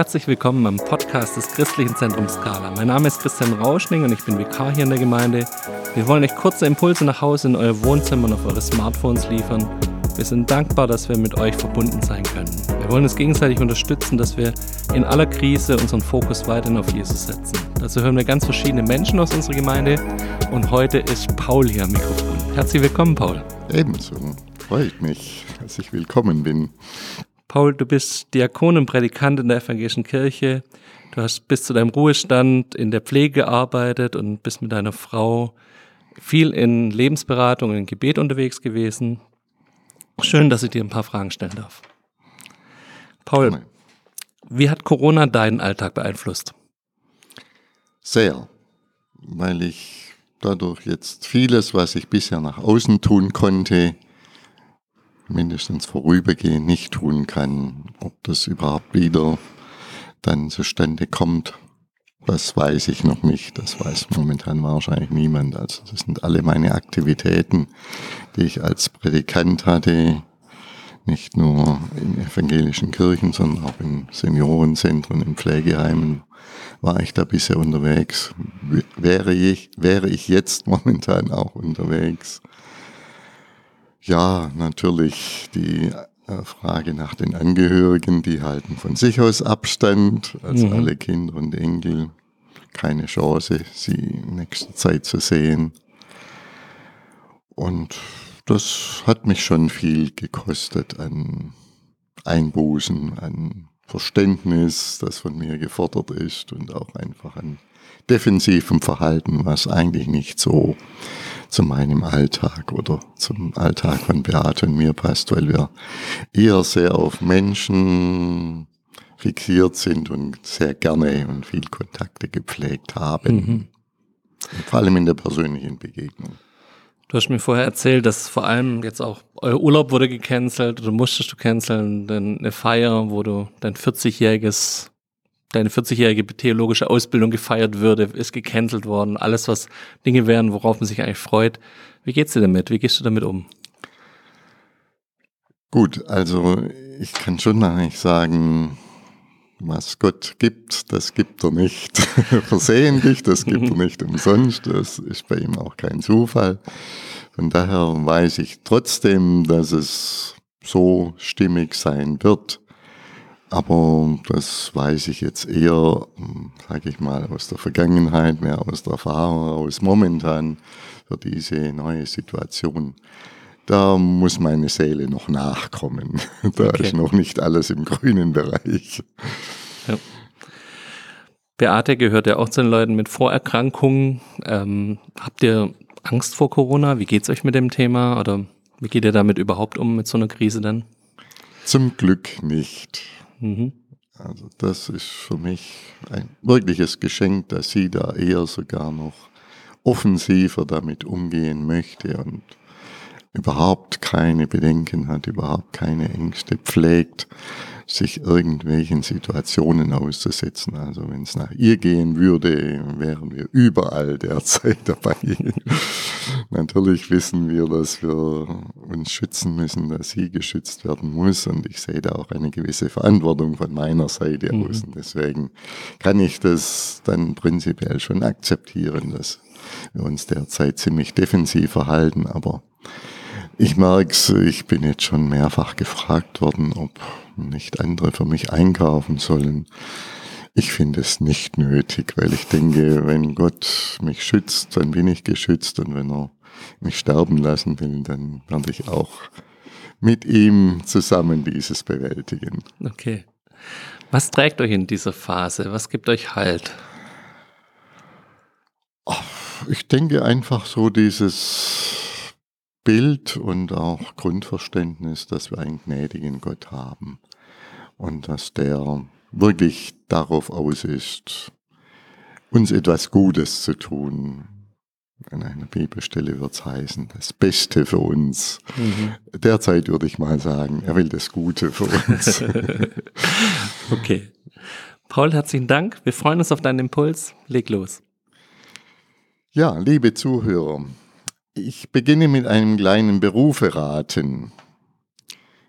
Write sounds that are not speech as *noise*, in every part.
Herzlich willkommen am Podcast des Christlichen Zentrums Skala. Mein Name ist Christian Rauschning und ich bin Vikar hier in der Gemeinde. Wir wollen euch kurze Impulse nach Hause in euer Wohnzimmer und auf eure Smartphones liefern. Wir sind dankbar, dass wir mit euch verbunden sein können. Wir wollen uns gegenseitig unterstützen, dass wir in aller Krise unseren Fokus weiterhin auf Jesus setzen. Dazu hören wir ganz verschiedene Menschen aus unserer Gemeinde und heute ist Paul hier am Mikrofon. Herzlich willkommen, Paul. Ebenso. Freut mich, dass ich willkommen bin. Paul, du bist Diakon und Predikant in der evangelischen Kirche. Du hast bis zu deinem Ruhestand in der Pflege gearbeitet und bist mit deiner Frau viel in Lebensberatung und in Gebet unterwegs gewesen. Schön, dass ich dir ein paar Fragen stellen darf. Paul, wie hat Corona deinen Alltag beeinflusst? Sehr, weil ich dadurch jetzt vieles, was ich bisher nach außen tun konnte, mindestens vorübergehend nicht tun kann. Ob das überhaupt wieder dann zustande kommt, das weiß ich noch nicht. Das weiß momentan wahrscheinlich niemand. Also das sind alle meine Aktivitäten, die ich als Predikant hatte, nicht nur in evangelischen Kirchen, sondern auch in Seniorenzentren, in Pflegeheimen war ich da bisher unterwegs. Wäre ich, wäre ich jetzt *laughs* momentan auch unterwegs. Ja, natürlich die äh, Frage nach den Angehörigen, die halten von sich aus Abstand, also mhm. alle Kinder und Enkel, keine Chance, sie in nächster Zeit zu sehen. Und das hat mich schon viel gekostet an Einbußen, an Verständnis, das von mir gefordert ist und auch einfach an defensivem Verhalten, was eigentlich nicht so zu meinem Alltag oder zum Alltag von Beate und mir passt, weil wir eher sehr auf Menschen fixiert sind und sehr gerne und viel Kontakte gepflegt haben. Mhm. Vor allem in der persönlichen Begegnung. Du hast mir vorher erzählt, dass vor allem jetzt auch euer Urlaub wurde gecancelt oder musstest du canceln, denn eine Feier, wo du dein 40-jähriges deine 40-jährige theologische Ausbildung gefeiert würde, ist gecancelt worden. Alles, was Dinge wären, worauf man sich eigentlich freut. Wie geht's dir damit? Wie gehst du damit um? Gut, also ich kann schon eigentlich sagen, was Gott gibt, das gibt er nicht *laughs* versehentlich, das gibt er nicht umsonst, das ist bei ihm auch kein Zufall. Von daher weiß ich trotzdem, dass es so stimmig sein wird. Aber das weiß ich jetzt eher, sage ich mal, aus der Vergangenheit, mehr aus der Erfahrung, aus momentan für diese neue Situation. Da muss meine Seele noch nachkommen. *laughs* Da okay. ist noch nicht alles im grünen Bereich. Ja. Beate gehört ja auch zu den Leuten mit Vorerkrankungen. Ähm, habt ihr Angst vor Corona? Wie geht's euch mit dem Thema? Oder wie geht ihr damit überhaupt um, mit so einer Krise dann? Zum Glück nicht. Mhm. Also das ist für mich ein wirkliches Geschenk, dass sie da eher sogar noch offensiver damit umgehen möchte und überhaupt keine Bedenken hat, überhaupt keine Ängste pflegt sich irgendwelchen Situationen auszusetzen. Also wenn es nach ihr gehen würde, wären wir überall derzeit *laughs* dabei. Natürlich wissen wir, dass wir uns schützen müssen, dass sie geschützt werden muss. Und ich sehe da auch eine gewisse Verantwortung von meiner Seite mhm. aus. Und deswegen kann ich das dann prinzipiell schon akzeptieren, dass wir uns derzeit ziemlich defensiv verhalten. Aber ich merke es, ich bin jetzt schon mehrfach gefragt worden, ob nicht andere für mich einkaufen sollen. Ich finde es nicht nötig, weil ich denke, wenn Gott mich schützt, dann bin ich geschützt und wenn er mich sterben lassen will, dann werde ich auch mit ihm zusammen dieses bewältigen. Okay. Was trägt euch in dieser Phase? Was gibt euch Halt? Ich denke einfach so dieses Bild und auch Grundverständnis, dass wir einen gnädigen Gott haben und dass der wirklich darauf aus ist, uns etwas Gutes zu tun. An einer Bibelstelle wird es heißen, das Beste für uns. Mhm. Derzeit würde ich mal sagen, er will das Gute für uns. *laughs* okay. Paul, herzlichen Dank. Wir freuen uns auf deinen Impuls. Leg los. Ja, liebe Zuhörer, ich beginne mit einem kleinen Beruferaten.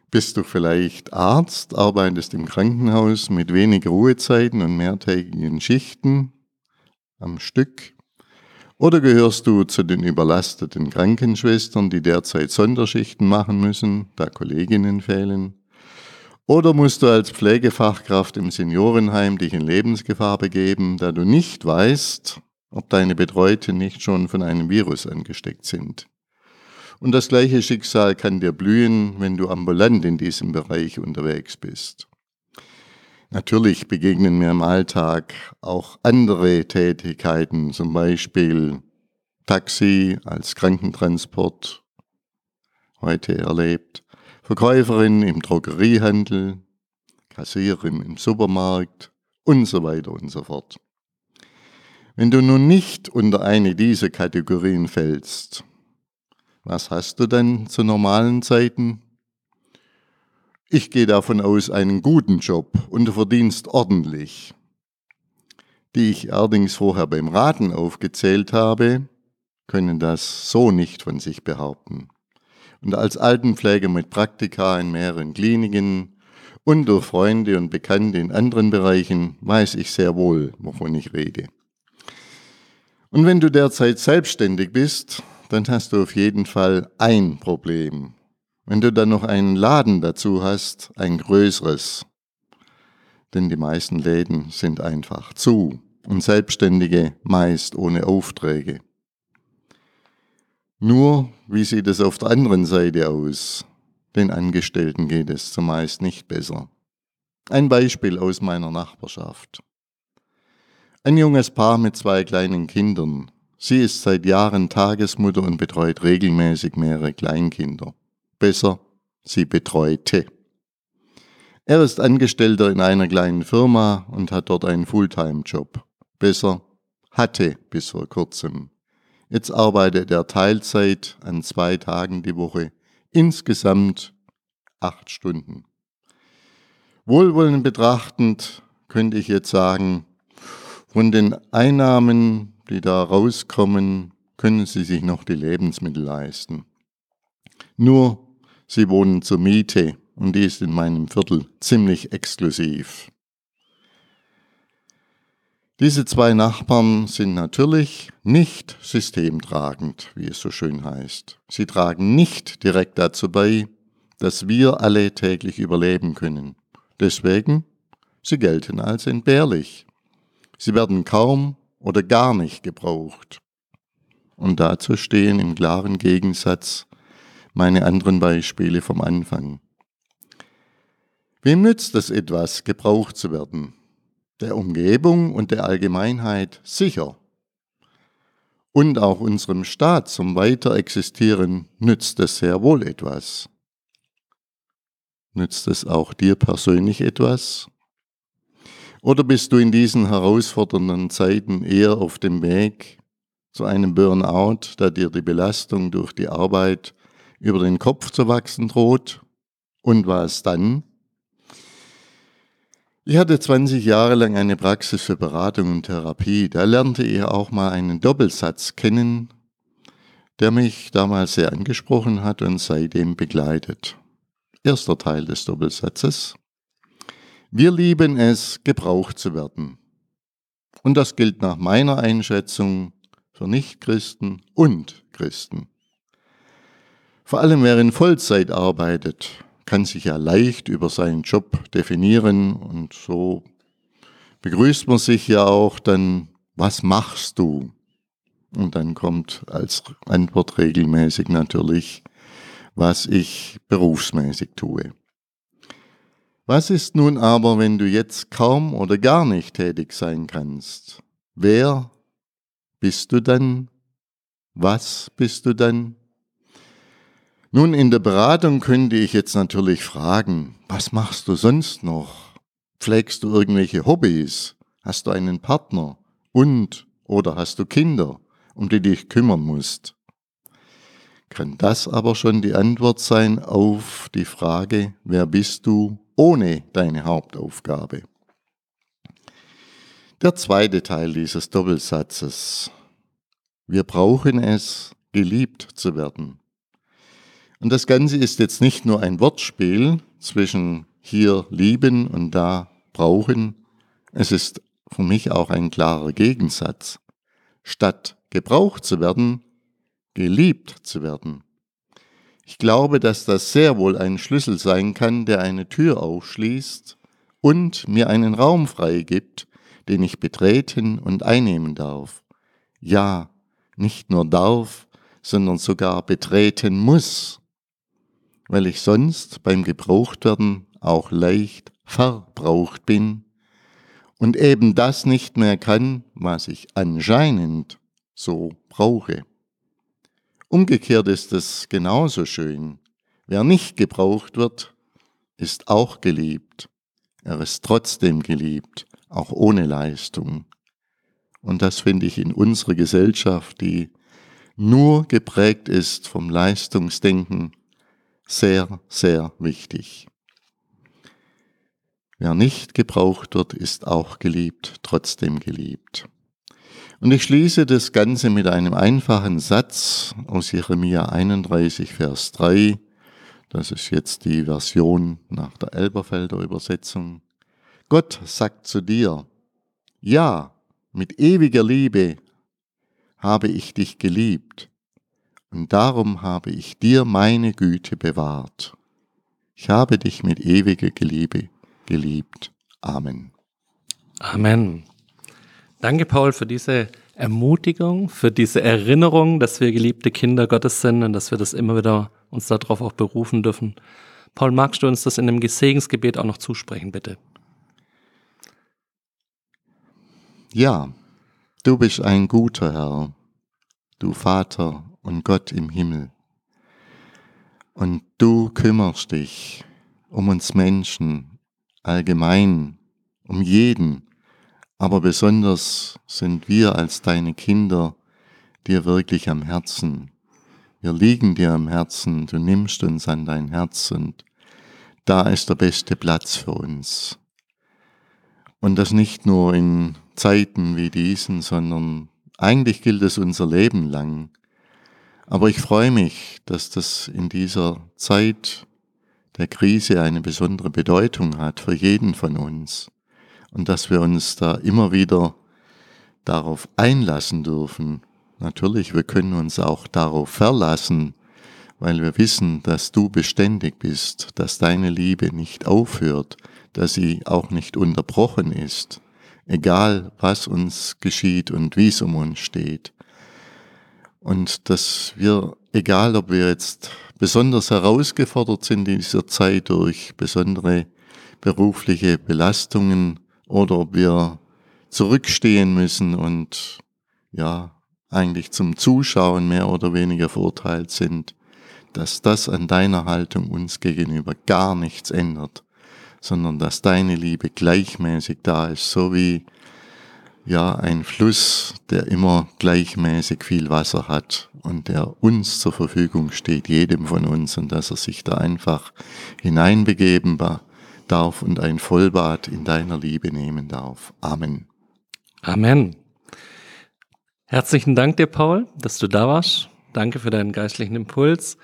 bist du vielleicht Arzt, arbeitest im Krankenhaus mit wenig Ruhezeiten und mehrtägigen Schichten am Stück? Oder gehörst du zu den überlasteten Krankenschwestern, die derzeit Sonderschichten machen müssen, da Kolleginnen fehlen? Oder musst du als Pflegefachkraft im Seniorenheim dich in Lebensgefahr begeben, da du nicht weißt, ob deine Betreuten nicht schon von einem Virus angesteckt sind? Und das gleiche Schicksal kann dir blühen, wenn du ambulant in diesem Bereich unterwegs bist. Natürlich begegnen mir im Alltag auch andere Tätigkeiten, zum Beispiel Taxi als Krankentransport, heute erlebt, Verkäuferin im Drogeriehandel, Kassiererin im Supermarkt und so weiter und so fort. Wenn du nun nicht unter eine dieser Kategorien fällst, was hast du dann zu normalen Zeiten? Ich gehe davon aus, einen guten Job und du verdienst ordentlich. Die ich allerdings vorher beim Raten aufgezählt habe, können das so nicht von sich behaupten. Und als Altenpfleger mit Praktika in mehreren Kliniken und durch Freunde und Bekannte in anderen Bereichen weiß ich sehr wohl, wovon ich rede. Und wenn du derzeit selbstständig bist, dann hast du auf jeden Fall ein Problem. Wenn du dann noch einen Laden dazu hast, ein größeres. Denn die meisten Läden sind einfach zu und Selbstständige meist ohne Aufträge. Nur, wie sieht es auf der anderen Seite aus? Den Angestellten geht es zumeist nicht besser. Ein Beispiel aus meiner Nachbarschaft. Ein junges Paar mit zwei kleinen Kindern Sie ist seit Jahren Tagesmutter und betreut regelmäßig mehrere Kleinkinder. Besser, sie betreute. Er ist Angestellter in einer kleinen Firma und hat dort einen Fulltime-Job. Besser, hatte bis vor kurzem. Jetzt arbeitet er Teilzeit an zwei Tagen die Woche, insgesamt acht Stunden. Wohlwollend betrachtend könnte ich jetzt sagen, von den Einnahmen die da rauskommen, können sie sich noch die Lebensmittel leisten. Nur, sie wohnen zur Miete und die ist in meinem Viertel ziemlich exklusiv. Diese zwei Nachbarn sind natürlich nicht systemtragend, wie es so schön heißt. Sie tragen nicht direkt dazu bei, dass wir alle täglich überleben können. Deswegen, sie gelten als entbehrlich. Sie werden kaum oder gar nicht gebraucht. Und dazu stehen im klaren Gegensatz meine anderen Beispiele vom Anfang. Wem nützt es etwas, gebraucht zu werden? Der Umgebung und der Allgemeinheit sicher. Und auch unserem Staat zum Weiterexistieren nützt es sehr wohl etwas. Nützt es auch dir persönlich etwas? Oder bist du in diesen herausfordernden Zeiten eher auf dem Weg zu einem Burnout, da dir die Belastung durch die Arbeit über den Kopf zu wachsen droht? Und was dann? Ich hatte 20 Jahre lang eine Praxis für Beratung und Therapie. Da lernte ich auch mal einen Doppelsatz kennen, der mich damals sehr angesprochen hat und seitdem begleitet. Erster Teil des Doppelsatzes. Wir lieben es, gebraucht zu werden. Und das gilt nach meiner Einschätzung für Nichtchristen und Christen. Vor allem wer in Vollzeit arbeitet, kann sich ja leicht über seinen Job definieren und so begrüßt man sich ja auch dann, was machst du? Und dann kommt als Antwort regelmäßig natürlich, was ich berufsmäßig tue. Was ist nun aber, wenn du jetzt kaum oder gar nicht tätig sein kannst? Wer bist du dann? Was bist du dann? Nun, in der Beratung könnte ich jetzt natürlich fragen, was machst du sonst noch? Pflegst du irgendwelche Hobbys? Hast du einen Partner? Und oder hast du Kinder, um die dich kümmern musst? Kann das aber schon die Antwort sein auf die Frage, wer bist du ohne deine Hauptaufgabe. Der zweite Teil dieses Doppelsatzes. Wir brauchen es, geliebt zu werden. Und das Ganze ist jetzt nicht nur ein Wortspiel zwischen hier lieben und da brauchen, es ist für mich auch ein klarer Gegensatz. Statt gebraucht zu werden, geliebt zu werden. Ich glaube, dass das sehr wohl ein Schlüssel sein kann, der eine Tür aufschließt und mir einen Raum freigibt, den ich betreten und einnehmen darf. Ja, nicht nur darf, sondern sogar betreten muss, weil ich sonst beim Gebrauchtwerden auch leicht verbraucht bin und eben das nicht mehr kann, was ich anscheinend so brauche. Umgekehrt ist es genauso schön. Wer nicht gebraucht wird, ist auch geliebt. Er ist trotzdem geliebt, auch ohne Leistung. Und das finde ich in unserer Gesellschaft, die nur geprägt ist vom Leistungsdenken, sehr, sehr wichtig. Wer nicht gebraucht wird, ist auch geliebt, trotzdem geliebt. Und ich schließe das Ganze mit einem einfachen Satz aus Jeremia 31, Vers 3. Das ist jetzt die Version nach der Elberfelder Übersetzung. Gott sagt zu dir, ja, mit ewiger Liebe habe ich dich geliebt und darum habe ich dir meine Güte bewahrt. Ich habe dich mit ewiger Liebe geliebt. Amen. Amen. Danke, Paul, für diese Ermutigung, für diese Erinnerung, dass wir geliebte Kinder Gottes sind und dass wir das immer wieder uns darauf auch berufen dürfen. Paul, magst du uns das in dem Segensgebet auch noch zusprechen, bitte? Ja, du bist ein guter Herr, du Vater und Gott im Himmel. Und du kümmerst dich um uns Menschen allgemein, um jeden, aber besonders sind wir als deine Kinder dir wirklich am Herzen. Wir liegen dir am Herzen, du nimmst uns an dein Herz und da ist der beste Platz für uns. Und das nicht nur in Zeiten wie diesen, sondern eigentlich gilt es unser Leben lang. Aber ich freue mich, dass das in dieser Zeit der Krise eine besondere Bedeutung hat für jeden von uns und dass wir uns da immer wieder darauf einlassen dürfen. Natürlich, wir können uns auch darauf verlassen, weil wir wissen, dass du beständig bist, dass deine Liebe nicht aufhört, dass sie auch nicht unterbrochen ist egal was uns geschieht und wie es um uns steht. Und dass wir, egal ob wir jetzt besonders herausgefordert sind in dieser Zeit durch besondere berufliche Belastungen oder ob wir zurückstehen müssen und ja, eigentlich zum Zuschauen mehr oder weniger verurteilt sind, dass das an deiner Haltung uns gegenüber gar nichts ändert, sondern dass deine Liebe gleichmäßig da ist, so wie ja ein Fluss, der immer gleichmäßig viel Wasser hat und der uns zur Verfügung steht, jedem von uns, und dass er sich da einfach hineinbegeben darf und ein Vollbad in deiner Liebe nehmen darf. Amen. Amen. Herzlichen Dank dir, Paul, dass du da warst. Danke für deinen geistlichen Impuls.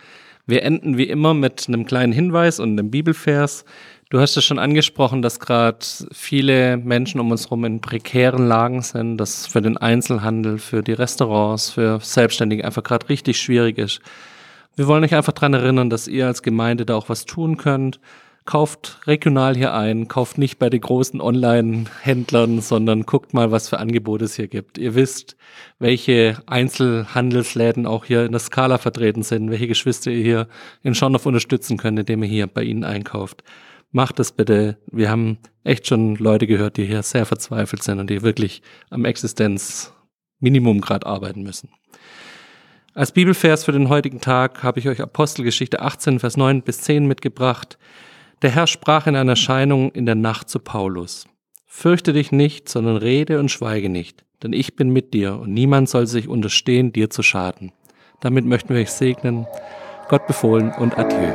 Wir enden wie immer mit einem kleinen Hinweis und einem Bibelvers. Du hast es schon angesprochen, dass gerade viele Menschen um uns herum in prekären Lagen sind, dass für den Einzelhandel, für die Restaurants, für Selbstständige einfach gerade richtig schwierig ist. Wir wollen euch einfach daran erinnern, dass ihr als Gemeinde da auch was tun könnt. Kauft regional hier ein, kauft nicht bei den großen Online-Händlern, sondern guckt mal, was für Angebote es hier gibt. Ihr wisst, welche Einzelhandelsläden auch hier in der Skala vertreten sind, welche Geschwister ihr hier in Schornow unterstützen könnt, indem ihr hier bei ihnen einkauft macht es bitte. Wir haben echt schon Leute gehört, die hier sehr verzweifelt sind und die wirklich am Existenzminimum gerade arbeiten müssen. Als Bibelvers für den heutigen Tag habe ich euch Apostelgeschichte 18, Vers 9 bis 10 mitgebracht. Der Herr sprach in einer Erscheinung in der Nacht zu Paulus. Fürchte dich nicht, sondern rede und schweige nicht, denn ich bin mit dir und niemand soll sich unterstehen, dir zu schaden. Damit möchten wir euch segnen. Gott befohlen und adieu.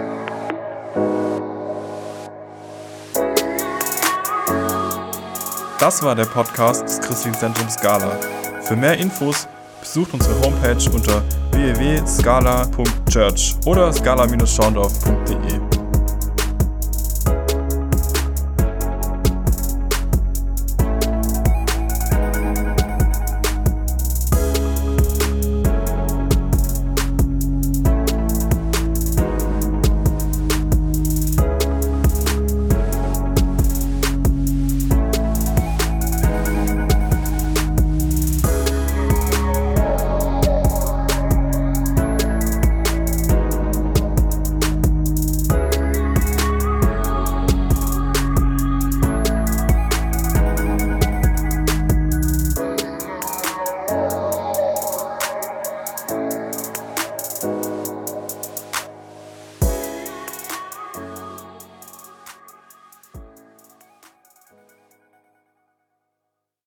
Das war der Podcast des Christlichen Zentrums Gala. Für mehr Infos besucht unsere Homepage unter www.scala.church oder scala-schaundorf.de.